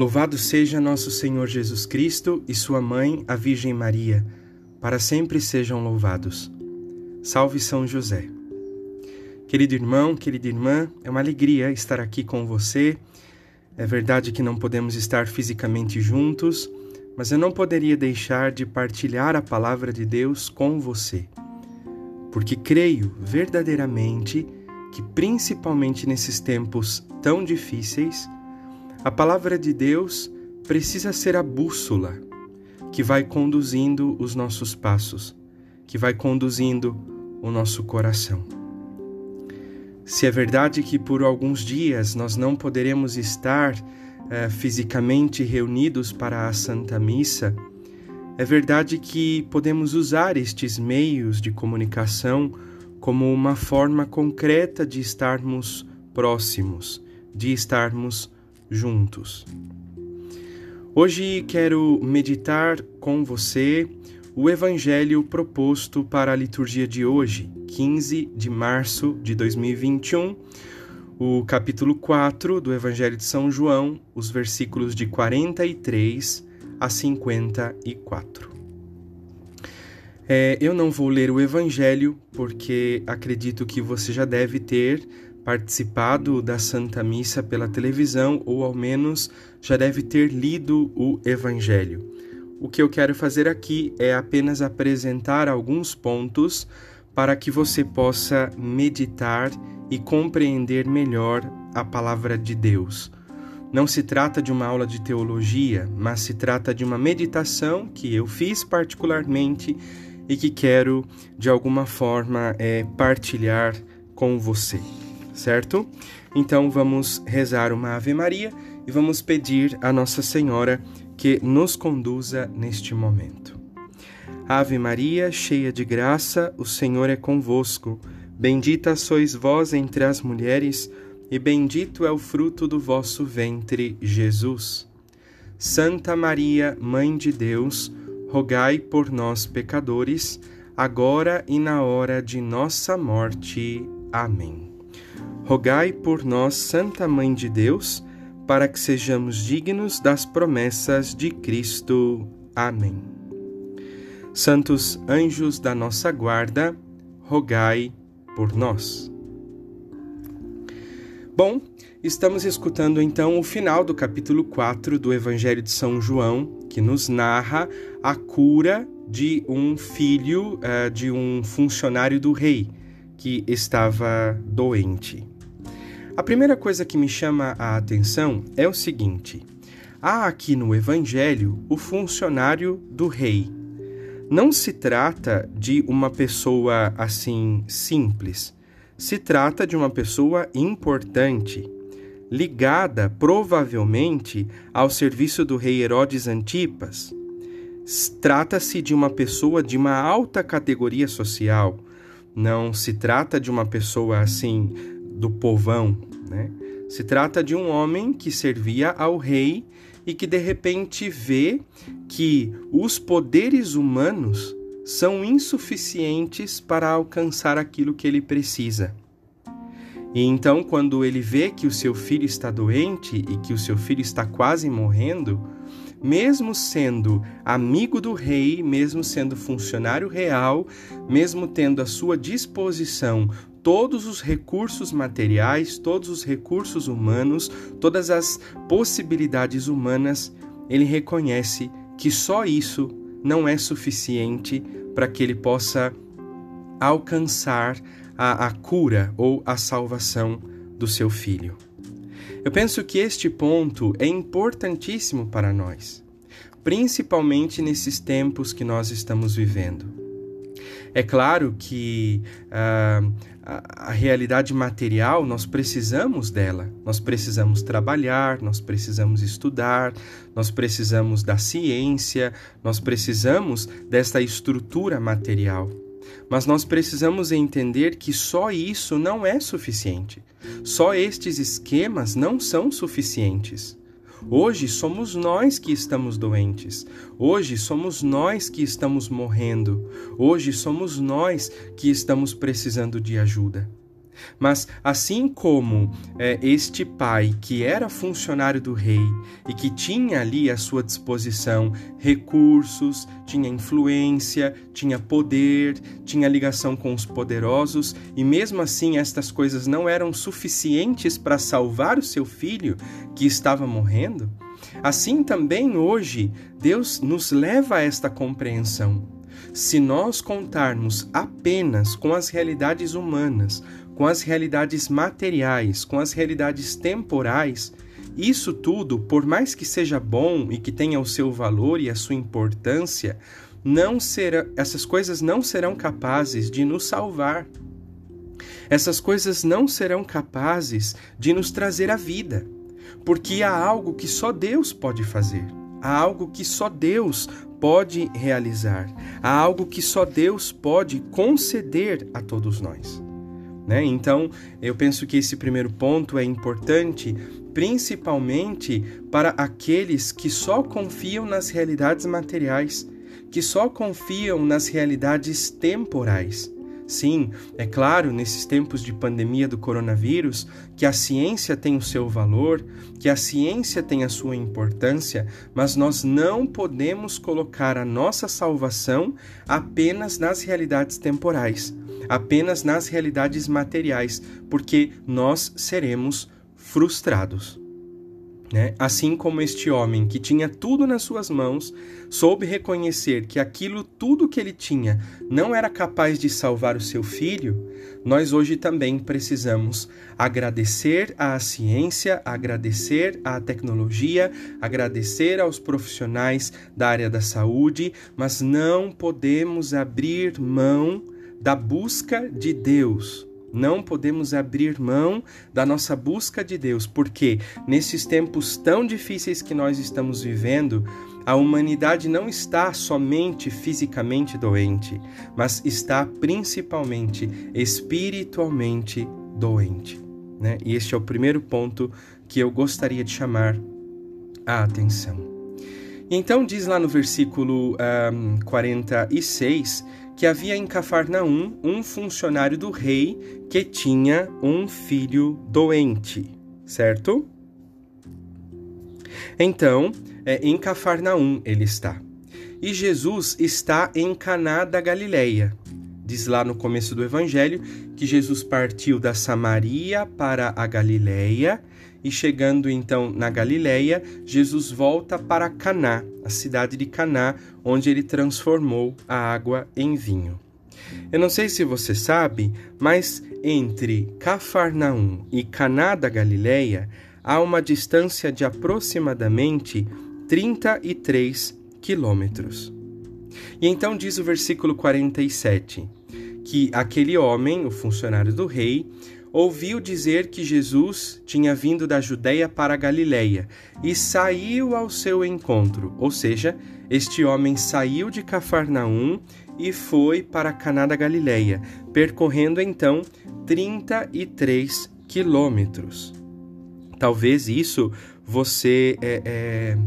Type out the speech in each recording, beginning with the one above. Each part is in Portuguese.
Louvado seja nosso Senhor Jesus Cristo e sua mãe, a Virgem Maria, para sempre sejam louvados. Salve São José. Querido irmão, querida irmã, é uma alegria estar aqui com você. É verdade que não podemos estar fisicamente juntos, mas eu não poderia deixar de partilhar a palavra de Deus com você, porque creio verdadeiramente que, principalmente nesses tempos tão difíceis, a palavra de Deus precisa ser a bússola que vai conduzindo os nossos passos, que vai conduzindo o nosso coração. Se é verdade que por alguns dias nós não poderemos estar eh, fisicamente reunidos para a Santa Missa, é verdade que podemos usar estes meios de comunicação como uma forma concreta de estarmos próximos, de estarmos juntos. Hoje quero meditar com você o Evangelho proposto para a liturgia de hoje, 15 de março de 2021, o capítulo 4 do Evangelho de São João, os versículos de 43 a 54. É, eu não vou ler o Evangelho porque acredito que você já deve ter participado da Santa Missa pela televisão ou ao menos já deve ter lido o Evangelho. O que eu quero fazer aqui é apenas apresentar alguns pontos para que você possa meditar e compreender melhor a palavra de Deus. Não se trata de uma aula de teologia, mas se trata de uma meditação que eu fiz particularmente e que quero de alguma forma é, partilhar com você certo? Então vamos rezar uma Ave Maria e vamos pedir a Nossa Senhora que nos conduza neste momento. Ave Maria, cheia de graça, o Senhor é convosco. Bendita sois vós entre as mulheres, e bendito é o fruto do vosso ventre, Jesus. Santa Maria, Mãe de Deus, rogai por nós, pecadores, agora e na hora de nossa morte. Amém. Rogai por nós, Santa Mãe de Deus, para que sejamos dignos das promessas de Cristo. Amém. Santos anjos da nossa guarda, rogai por nós. Bom, estamos escutando então o final do capítulo 4 do Evangelho de São João, que nos narra a cura de um filho uh, de um funcionário do rei que estava doente. A primeira coisa que me chama a atenção é o seguinte: há aqui no Evangelho o funcionário do rei. Não se trata de uma pessoa assim simples. Se trata de uma pessoa importante, ligada provavelmente ao serviço do rei Herodes Antipas. Trata-se de uma pessoa de uma alta categoria social. Não se trata de uma pessoa assim do povão, né? Se trata de um homem que servia ao rei e que de repente vê que os poderes humanos são insuficientes para alcançar aquilo que ele precisa. E então, quando ele vê que o seu filho está doente e que o seu filho está quase morrendo, mesmo sendo amigo do rei, mesmo sendo funcionário real, mesmo tendo à sua disposição todos os recursos materiais, todos os recursos humanos, todas as possibilidades humanas, ele reconhece que só isso não é suficiente para que ele possa alcançar a, a cura ou a salvação do seu filho. Eu penso que este ponto é importantíssimo para nós, principalmente nesses tempos que nós estamos vivendo. É claro que uh, a, a realidade material, nós precisamos dela. Nós precisamos trabalhar, nós precisamos estudar, nós precisamos da ciência, nós precisamos desta estrutura material. Mas nós precisamos entender que só isso não é suficiente. Só estes esquemas não são suficientes. Hoje somos nós que estamos doentes. Hoje somos nós que estamos morrendo. Hoje somos nós que estamos precisando de ajuda. Mas assim como é, este pai, que era funcionário do rei e que tinha ali à sua disposição recursos, tinha influência, tinha poder, tinha ligação com os poderosos, e mesmo assim estas coisas não eram suficientes para salvar o seu filho que estava morrendo, assim também hoje Deus nos leva a esta compreensão. Se nós contarmos apenas com as realidades humanas, com as realidades materiais, com as realidades temporais, isso tudo, por mais que seja bom e que tenha o seu valor e a sua importância, não será, essas coisas não serão capazes de nos salvar. Essas coisas não serão capazes de nos trazer a vida, porque há algo que só Deus pode fazer. Há algo que só Deus pode realizar. Há algo que só Deus pode conceder a todos nós. Né? Então, eu penso que esse primeiro ponto é importante, principalmente para aqueles que só confiam nas realidades materiais, que só confiam nas realidades temporais. Sim, é claro, nesses tempos de pandemia do coronavírus, que a ciência tem o seu valor, que a ciência tem a sua importância, mas nós não podemos colocar a nossa salvação apenas nas realidades temporais apenas nas realidades materiais, porque nós seremos frustrados. Né? Assim como este homem que tinha tudo nas suas mãos, soube reconhecer que aquilo tudo que ele tinha não era capaz de salvar o seu filho, nós hoje também precisamos agradecer à ciência, agradecer à tecnologia, agradecer aos profissionais da área da saúde, mas não podemos abrir mão da busca de Deus. Não podemos abrir mão da nossa busca de Deus, porque nesses tempos tão difíceis que nós estamos vivendo, a humanidade não está somente fisicamente doente, mas está principalmente espiritualmente doente. Né? E este é o primeiro ponto que eu gostaria de chamar a atenção. Então, diz lá no versículo um, 46 que havia em Cafarnaum um funcionário do rei que tinha um filho doente, certo? Então, é, em Cafarnaum ele está. E Jesus está em Caná da Galileia. Diz lá no começo do evangelho que Jesus partiu da Samaria para a Galileia e chegando então na Galileia, Jesus volta para Caná, a cidade de Caná, onde ele transformou a água em vinho. Eu não sei se você sabe, mas entre Cafarnaum e Caná da Galileia há uma distância de aproximadamente 33 quilômetros. E então diz o versículo 47 que aquele homem, o funcionário do rei, ouviu dizer que Jesus tinha vindo da Judéia para a Galiléia e saiu ao seu encontro, ou seja, este homem saiu de Cafarnaum e foi para Caná da Galiléia, percorrendo então 33 quilômetros. Talvez isso você é, é,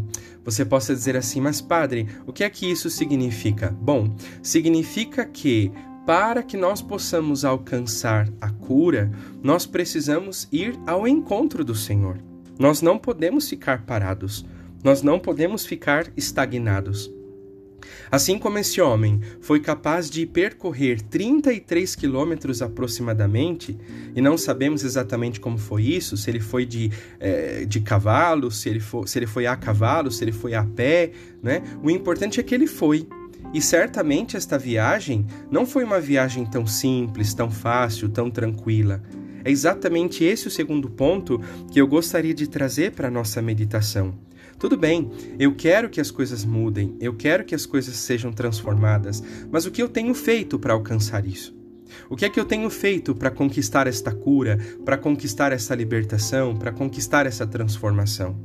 você possa dizer assim, mas padre, o que é que isso significa? Bom, significa que para que nós possamos alcançar a cura, nós precisamos ir ao encontro do Senhor. Nós não podemos ficar parados, nós não podemos ficar estagnados. Assim como esse homem foi capaz de percorrer 33 quilômetros aproximadamente, e não sabemos exatamente como foi isso, se ele foi de, é, de cavalo, se ele, for, se ele foi a cavalo, se ele foi a pé, né? O importante é que ele foi. E certamente esta viagem não foi uma viagem tão simples, tão fácil, tão tranquila. É exatamente esse o segundo ponto que eu gostaria de trazer para a nossa meditação. Tudo bem, eu quero que as coisas mudem, eu quero que as coisas sejam transformadas, mas o que eu tenho feito para alcançar isso? O que é que eu tenho feito para conquistar esta cura, para conquistar essa libertação, para conquistar essa transformação?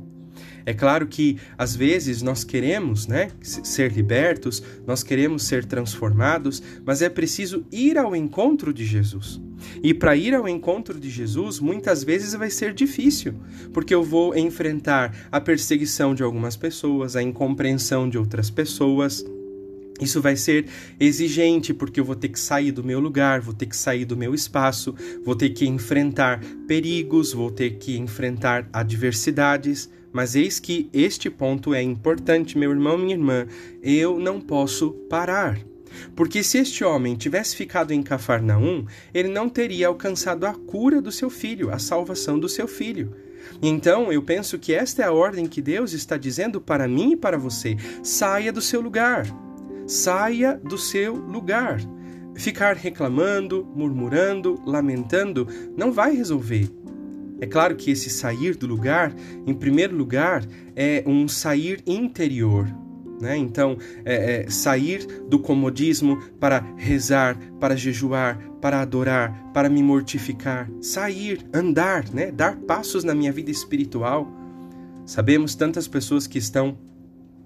É claro que às vezes nós queremos, né, ser libertos, nós queremos ser transformados, mas é preciso ir ao encontro de Jesus. E para ir ao encontro de Jesus, muitas vezes vai ser difícil, porque eu vou enfrentar a perseguição de algumas pessoas, a incompreensão de outras pessoas, Isso vai ser exigente porque eu vou ter que sair do meu lugar, vou ter que sair do meu espaço, vou ter que enfrentar perigos, vou ter que enfrentar adversidades. Mas eis que este ponto é importante, meu irmão, minha irmã. Eu não posso parar. Porque se este homem tivesse ficado em Cafarnaum, ele não teria alcançado a cura do seu filho, a salvação do seu filho. Então, eu penso que esta é a ordem que Deus está dizendo para mim e para você: saia do seu lugar. Saia do seu lugar. Ficar reclamando, murmurando, lamentando não vai resolver. É claro que esse sair do lugar, em primeiro lugar, é um sair interior. Né? Então, é, é, sair do comodismo para rezar, para jejuar, para adorar, para me mortificar. Sair, andar, né? dar passos na minha vida espiritual. Sabemos tantas pessoas que estão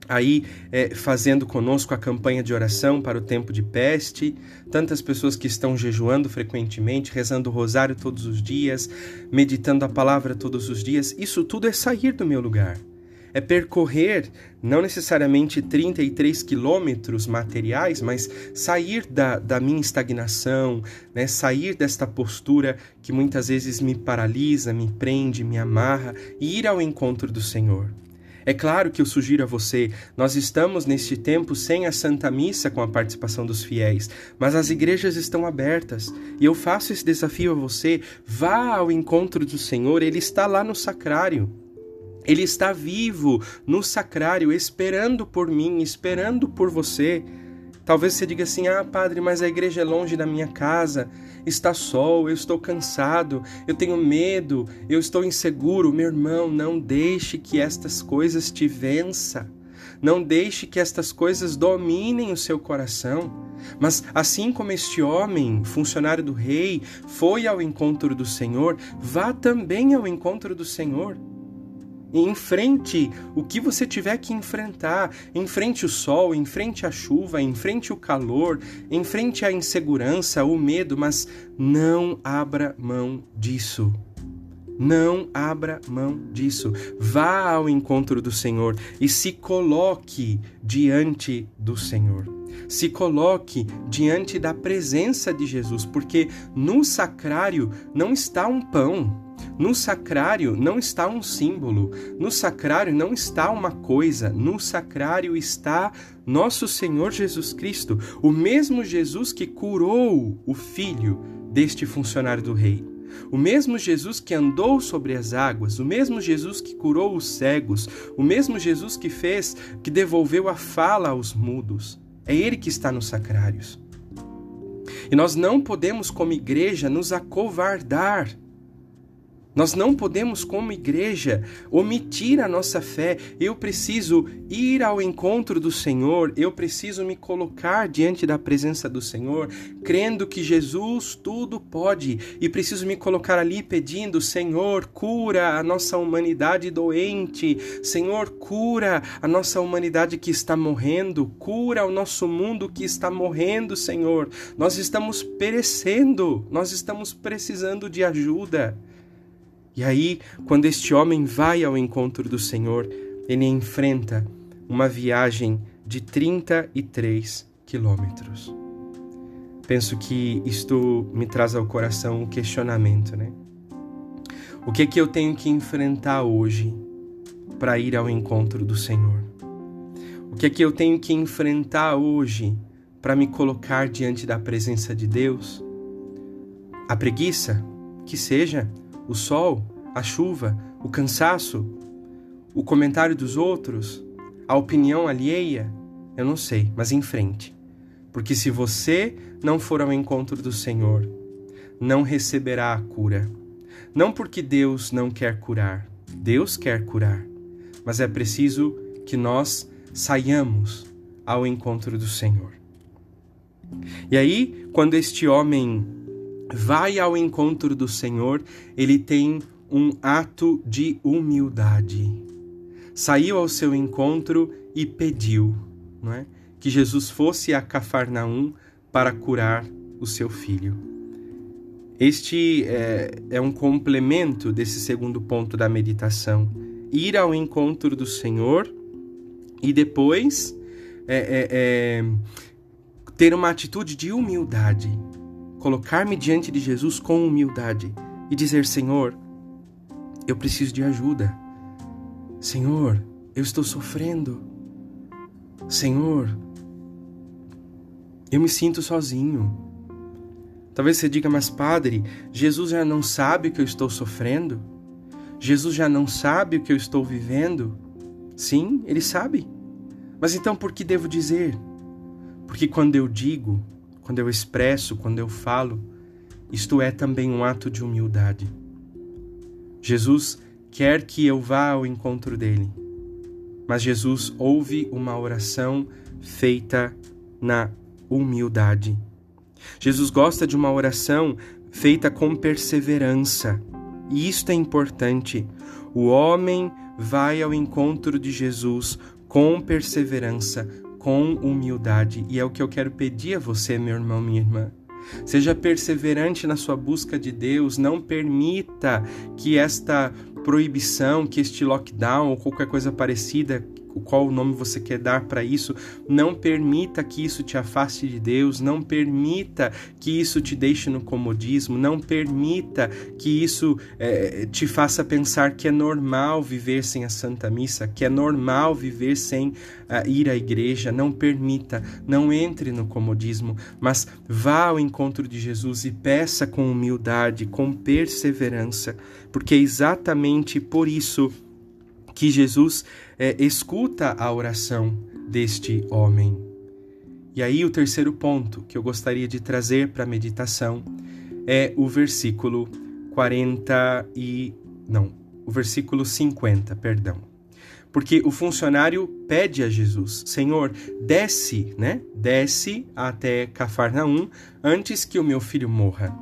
aí é, fazendo conosco a campanha de oração para o tempo de peste, tantas pessoas que estão jejuando frequentemente, rezando o rosário todos os dias, meditando a palavra todos os dias, isso tudo é sair do meu lugar. É percorrer não necessariamente 33 quilômetros materiais, mas sair da, da minha estagnação, né? sair desta postura que muitas vezes me paralisa, me prende, me amarra e ir ao encontro do Senhor. É claro que eu sugiro a você, nós estamos neste tempo sem a Santa Missa com a participação dos fiéis, mas as igrejas estão abertas e eu faço esse desafio a você: vá ao encontro do Senhor, ele está lá no sacrário. Ele está vivo no sacrário, esperando por mim, esperando por você. Talvez você diga assim: ah, padre, mas a igreja é longe da minha casa, está sol, eu estou cansado, eu tenho medo, eu estou inseguro. Meu irmão, não deixe que estas coisas te vença. Não deixe que estas coisas dominem o seu coração. Mas assim como este homem, funcionário do rei, foi ao encontro do Senhor, vá também ao encontro do Senhor enfrente o que você tiver que enfrentar, enfrente o sol, enfrente a chuva, enfrente o calor, enfrente a insegurança, o medo, mas não abra mão disso. Não abra mão disso. Vá ao encontro do Senhor e se coloque diante do Senhor. Se coloque diante da presença de Jesus, porque no sacrário não está um pão, no sacrário não está um símbolo, no sacrário não está uma coisa, no sacrário está nosso Senhor Jesus Cristo, o mesmo Jesus que curou o filho deste funcionário do rei. O mesmo Jesus que andou sobre as águas, o mesmo Jesus que curou os cegos, o mesmo Jesus que fez, que devolveu a fala aos mudos. É Ele que está nos sacrários. E nós não podemos, como igreja, nos acovardar nós não podemos, como igreja, omitir a nossa fé. Eu preciso ir ao encontro do Senhor, eu preciso me colocar diante da presença do Senhor, crendo que Jesus tudo pode, e preciso me colocar ali pedindo: Senhor, cura a nossa humanidade doente, Senhor, cura a nossa humanidade que está morrendo, cura o nosso mundo que está morrendo, Senhor. Nós estamos perecendo, nós estamos precisando de ajuda. E aí, quando este homem vai ao encontro do Senhor, ele enfrenta uma viagem de 33 quilômetros. Penso que isto me traz ao coração um questionamento, né? O que é que eu tenho que enfrentar hoje para ir ao encontro do Senhor? O que é que eu tenho que enfrentar hoje para me colocar diante da presença de Deus? A preguiça? Que seja o sol, a chuva, o cansaço, o comentário dos outros, a opinião alheia? Eu não sei, mas em frente. Porque se você não for ao encontro do Senhor, não receberá a cura. Não porque Deus não quer curar, Deus quer curar, mas é preciso que nós saiamos ao encontro do Senhor. E aí, quando este homem vai ao encontro do Senhor, ele tem um ato de humildade. Saiu ao seu encontro e pediu não é? que Jesus fosse a Cafarnaum para curar o seu filho. Este é, é um complemento desse segundo ponto da meditação. Ir ao encontro do Senhor e depois é, é, é, ter uma atitude de humildade, colocar-me diante de Jesus com humildade e dizer: Senhor, eu preciso de ajuda. Senhor, eu estou sofrendo. Senhor, eu me sinto sozinho. Talvez você diga, mas padre, Jesus já não sabe o que eu estou sofrendo? Jesus já não sabe o que eu estou vivendo? Sim, ele sabe. Mas então por que devo dizer? Porque quando eu digo, quando eu expresso, quando eu falo, isto é também um ato de humildade. Jesus quer que eu vá ao encontro dele, mas Jesus ouve uma oração feita na humildade. Jesus gosta de uma oração feita com perseverança, e isto é importante. O homem vai ao encontro de Jesus com perseverança, com humildade, e é o que eu quero pedir a você, meu irmão, minha irmã. Seja perseverante na sua busca de Deus, não permita que esta proibição, que este lockdown ou qualquer coisa parecida qual nome você quer dar para isso, não permita que isso te afaste de Deus, não permita que isso te deixe no comodismo, não permita que isso é, te faça pensar que é normal viver sem a Santa Missa, que é normal viver sem uh, ir à igreja. Não permita, não entre no comodismo, mas vá ao encontro de Jesus e peça com humildade, com perseverança, porque é exatamente por isso que Jesus é, escuta a oração deste homem. E aí, o terceiro ponto que eu gostaria de trazer para a meditação é o versículo 40 e. Não, o versículo 50, perdão. Porque o funcionário pede a Jesus: Senhor, desce, né? Desce até Cafarnaum antes que o meu filho morra.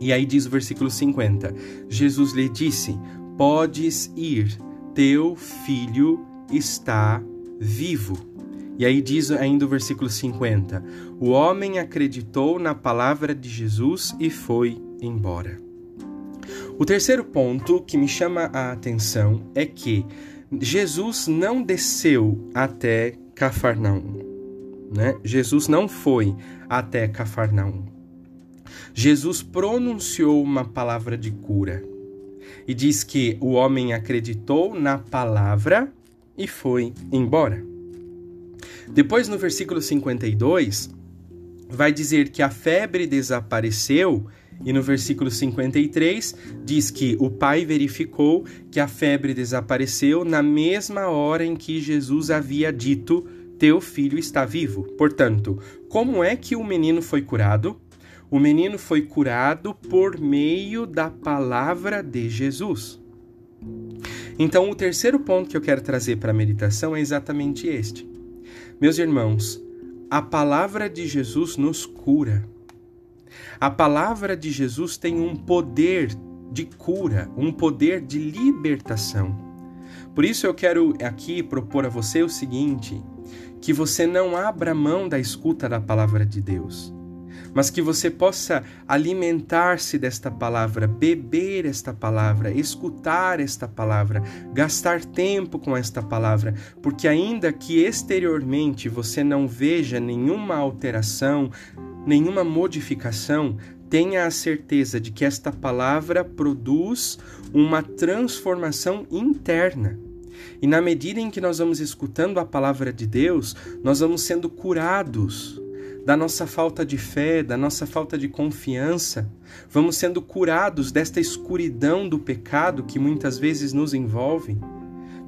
E aí diz o versículo 50: Jesus lhe disse: Podes ir teu filho está vivo. E aí diz ainda o versículo 50: O homem acreditou na palavra de Jesus e foi embora. O terceiro ponto que me chama a atenção é que Jesus não desceu até Cafarnaum. Né? Jesus não foi até Cafarnaum. Jesus pronunciou uma palavra de cura e diz que o homem acreditou na palavra e foi embora. Depois, no versículo 52, vai dizer que a febre desapareceu, e no versículo 53 diz que o pai verificou que a febre desapareceu na mesma hora em que Jesus havia dito: Teu filho está vivo. Portanto, como é que o menino foi curado? O menino foi curado por meio da palavra de Jesus. Então, o terceiro ponto que eu quero trazer para a meditação é exatamente este. Meus irmãos, a palavra de Jesus nos cura. A palavra de Jesus tem um poder de cura, um poder de libertação. Por isso eu quero aqui propor a você o seguinte: que você não abra mão da escuta da palavra de Deus mas que você possa alimentar-se desta palavra, beber esta palavra, escutar esta palavra, gastar tempo com esta palavra, porque ainda que exteriormente você não veja nenhuma alteração, nenhuma modificação, tenha a certeza de que esta palavra produz uma transformação interna. E na medida em que nós vamos escutando a palavra de Deus, nós vamos sendo curados da nossa falta de fé, da nossa falta de confiança, vamos sendo curados desta escuridão do pecado que muitas vezes nos envolve.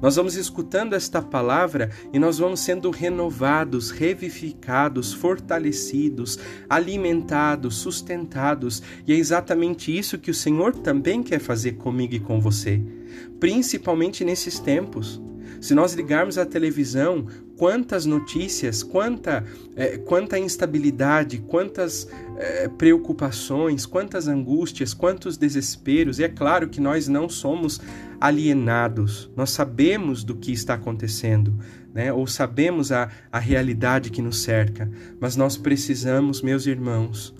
Nós vamos escutando esta palavra e nós vamos sendo renovados, revivificados, fortalecidos, alimentados, sustentados, e é exatamente isso que o Senhor também quer fazer comigo e com você, principalmente nesses tempos. Se nós ligarmos a televisão, quantas notícias, quanta, é, quanta instabilidade, quantas é, preocupações, quantas angústias, quantos desesperos. E é claro que nós não somos alienados, nós sabemos do que está acontecendo, né? ou sabemos a, a realidade que nos cerca, mas nós precisamos, meus irmãos,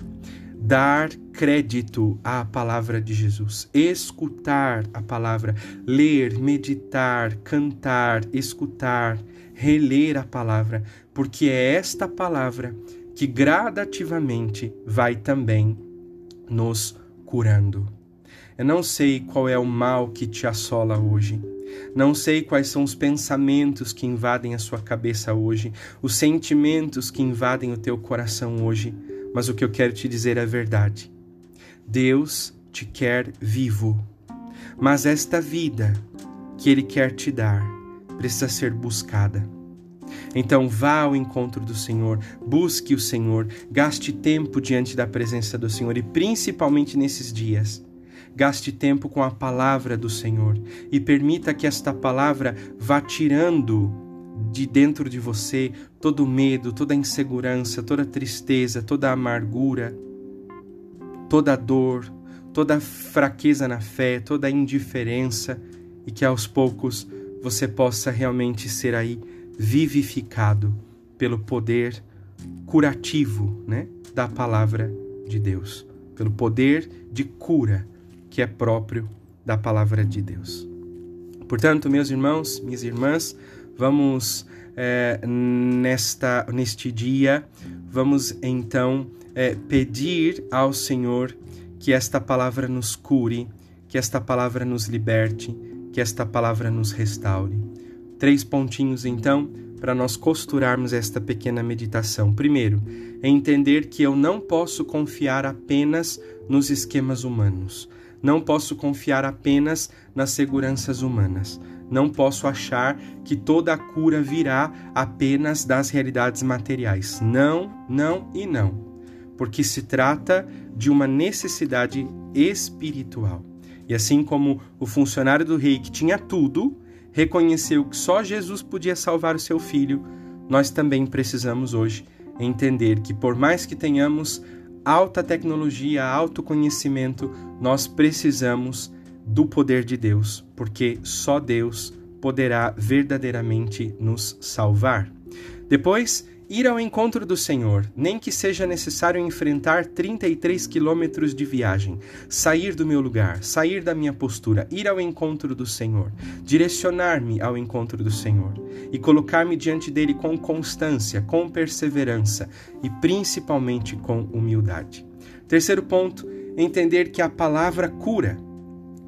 dar crédito à palavra de Jesus, escutar a palavra, ler, meditar, cantar, escutar, reler a palavra, porque é esta palavra que gradativamente vai também nos curando. Eu não sei qual é o mal que te assola hoje. Não sei quais são os pensamentos que invadem a sua cabeça hoje, os sentimentos que invadem o teu coração hoje, mas o que eu quero te dizer é verdade. Deus te quer vivo, mas esta vida que Ele quer te dar precisa ser buscada. Então vá ao encontro do Senhor, busque o Senhor, gaste tempo diante da presença do Senhor e principalmente nesses dias. Gaste tempo com a palavra do Senhor e permita que esta palavra vá tirando de dentro de você todo medo, toda a insegurança, toda tristeza, toda amargura, toda dor, toda fraqueza na fé, toda indiferença e que aos poucos você possa realmente ser aí vivificado pelo poder curativo, né, da palavra de Deus, pelo poder de cura que é próprio da palavra de Deus. Portanto, meus irmãos, minhas irmãs, vamos é, nesta neste dia, vamos então é, pedir ao Senhor que esta palavra nos cure, que esta palavra nos liberte, que esta palavra nos restaure. Três pontinhos então para nós costurarmos esta pequena meditação. Primeiro, é entender que eu não posso confiar apenas nos esquemas humanos. Não posso confiar apenas nas seguranças humanas. Não posso achar que toda a cura virá apenas das realidades materiais. Não, não e não. Porque se trata de uma necessidade espiritual. E assim como o funcionário do rei que tinha tudo, reconheceu que só Jesus podia salvar o seu filho, nós também precisamos hoje entender que, por mais que tenhamos alta tecnologia, alto conhecimento, nós precisamos do poder de Deus, porque só Deus poderá verdadeiramente nos salvar. Depois, ir ao encontro do Senhor, nem que seja necessário enfrentar 33 quilômetros de viagem, sair do meu lugar, sair da minha postura, ir ao encontro do Senhor, direcionar-me ao encontro do Senhor e colocar-me diante dele com constância, com perseverança e principalmente com humildade. Terceiro ponto, entender que a palavra cura.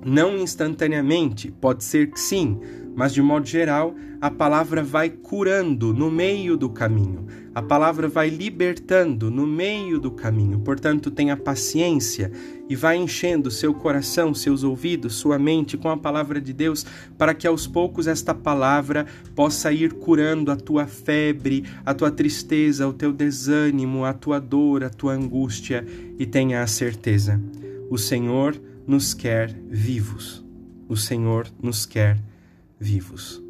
Não instantaneamente, pode ser que sim, mas de modo geral, a palavra vai curando no meio do caminho, a palavra vai libertando no meio do caminho. Portanto, tenha paciência e vá enchendo seu coração, seus ouvidos, sua mente com a palavra de Deus, para que aos poucos esta palavra possa ir curando a tua febre, a tua tristeza, o teu desânimo, a tua dor, a tua angústia, e tenha a certeza: o Senhor nos quer vivos. O Senhor nos quer vivos.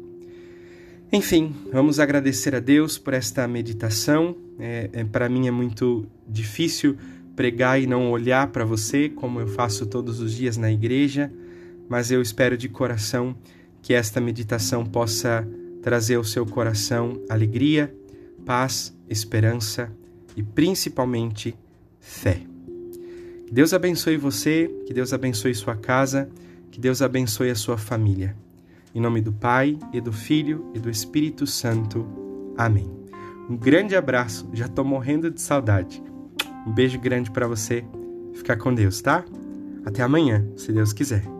Enfim, vamos agradecer a Deus por esta meditação. É, é para mim é muito difícil pregar e não olhar para você, como eu faço todos os dias na igreja, mas eu espero de coração que esta meditação possa trazer ao seu coração alegria, paz, esperança e principalmente fé. Deus abençoe você, que Deus abençoe sua casa, que Deus abençoe a sua família. Em nome do Pai, e do Filho e do Espírito Santo. Amém. Um grande abraço, já estou morrendo de saudade. Um beijo grande para você. Fica com Deus, tá? Até amanhã, se Deus quiser.